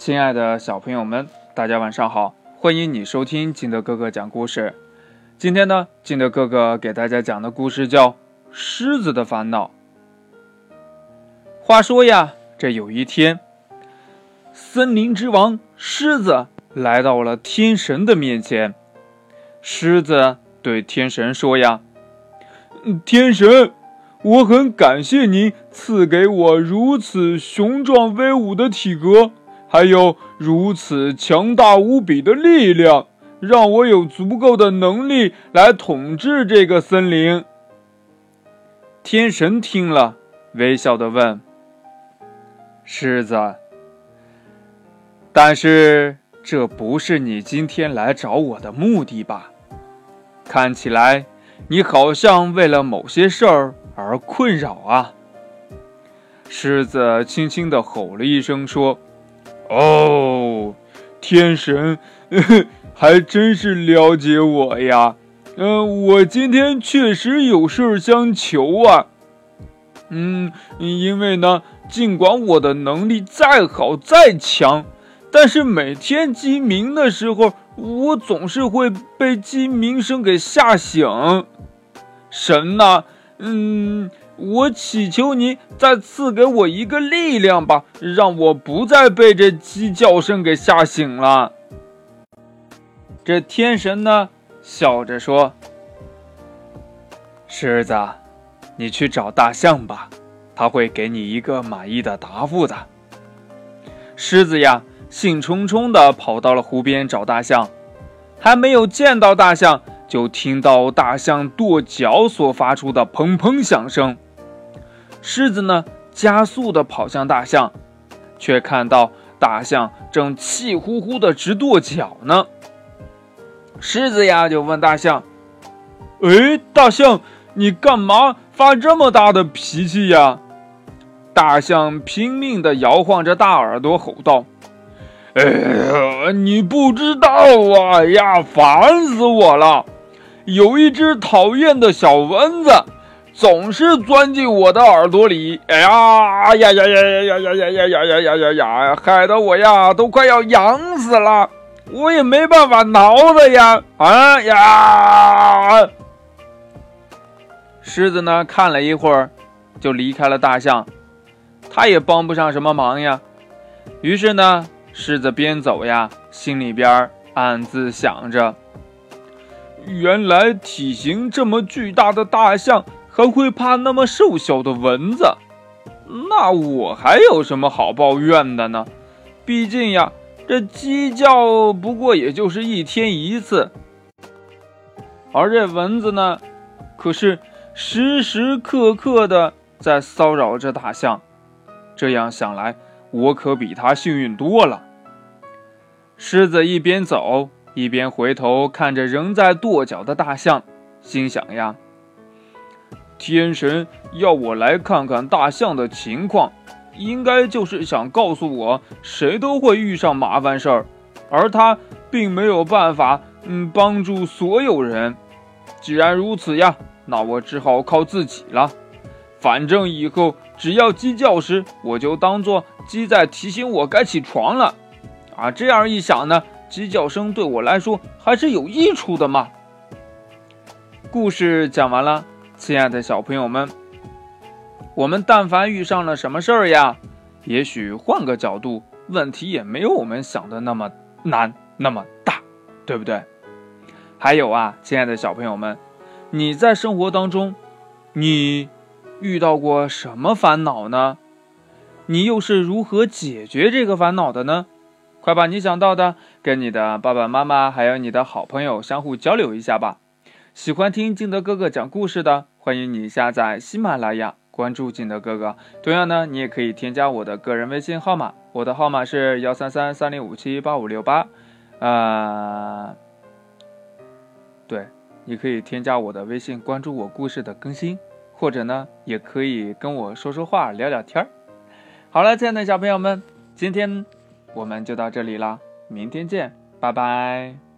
亲爱的小朋友们，大家晚上好！欢迎你收听金德哥哥讲故事。今天呢，金德哥哥给大家讲的故事叫《狮子的烦恼》。话说呀，这有一天，森林之王狮子来到了天神的面前。狮子对天神说：“呀，天神，我很感谢您赐给我如此雄壮威武的体格。”还有如此强大无比的力量，让我有足够的能力来统治这个森林。天神听了，微笑的问：“狮子，但是这不是你今天来找我的目的吧？看起来你好像为了某些事儿而困扰啊。”狮子轻轻的吼了一声，说。哦，天神 还真是了解我呀。嗯，我今天确实有事相求啊。嗯，因为呢，尽管我的能力再好再强，但是每天鸡鸣的时候，我总是会被鸡鸣声给吓醒。神呐，嗯。我祈求您再赐给我一个力量吧，让我不再被这鸡叫声给吓醒了。这天神呢，笑着说：“狮子，你去找大象吧，他会给你一个满意的答复的。”狮子呀，兴冲冲地跑到了湖边找大象，还没有见到大象，就听到大象跺脚所发出的砰砰响声。狮子呢，加速地跑向大象，却看到大象正气呼呼地直跺脚呢。狮子呀，就问大象：“哎，大象，你干嘛发这么大的脾气呀？”大象拼命地摇晃着大耳朵，吼道：“哎呀，你不知道啊呀，烦死我了！有一只讨厌的小蚊子。”总是钻进我的耳朵里，哎呀呀呀呀呀呀呀呀呀呀呀呀呀！害得我呀都快要痒死了，我也没办法挠它呀！啊呀！狮子呢看了一会儿，就离开了大象，它也帮不上什么忙呀。于是呢，狮子边走呀，心里边暗自想着：原来体型这么巨大的大象。还会怕那么瘦小的蚊子？那我还有什么好抱怨的呢？毕竟呀，这鸡叫不过也就是一天一次，而这蚊子呢，可是时时刻刻的在骚扰着大象。这样想来，我可比它幸运多了。狮子一边走一边回头看着仍在跺脚的大象，心想呀。天神要我来看看大象的情况，应该就是想告诉我，谁都会遇上麻烦事儿，而他并没有办法，嗯，帮助所有人。既然如此呀，那我只好靠自己了。反正以后只要鸡叫时，我就当做鸡在提醒我该起床了。啊，这样一想呢，鸡叫声对我来说还是有益处的嘛。故事讲完了。亲爱的小朋友们，我们但凡遇上了什么事儿呀，也许换个角度，问题也没有我们想的那么难，那么大，对不对？还有啊，亲爱的小朋友们，你在生活当中，你遇到过什么烦恼呢？你又是如何解决这个烦恼的呢？快把你想到的跟你的爸爸妈妈还有你的好朋友相互交流一下吧。喜欢听金德哥哥讲故事的。欢迎你下载喜马拉雅，关注景德哥哥。同样呢，你也可以添加我的个人微信号码，我的号码是幺三三三零五七八五六八。啊，对，你可以添加我的微信，关注我故事的更新，或者呢，也可以跟我说说话，聊聊天儿。好了，亲爱的小朋友们，今天我们就到这里了，明天见，拜拜。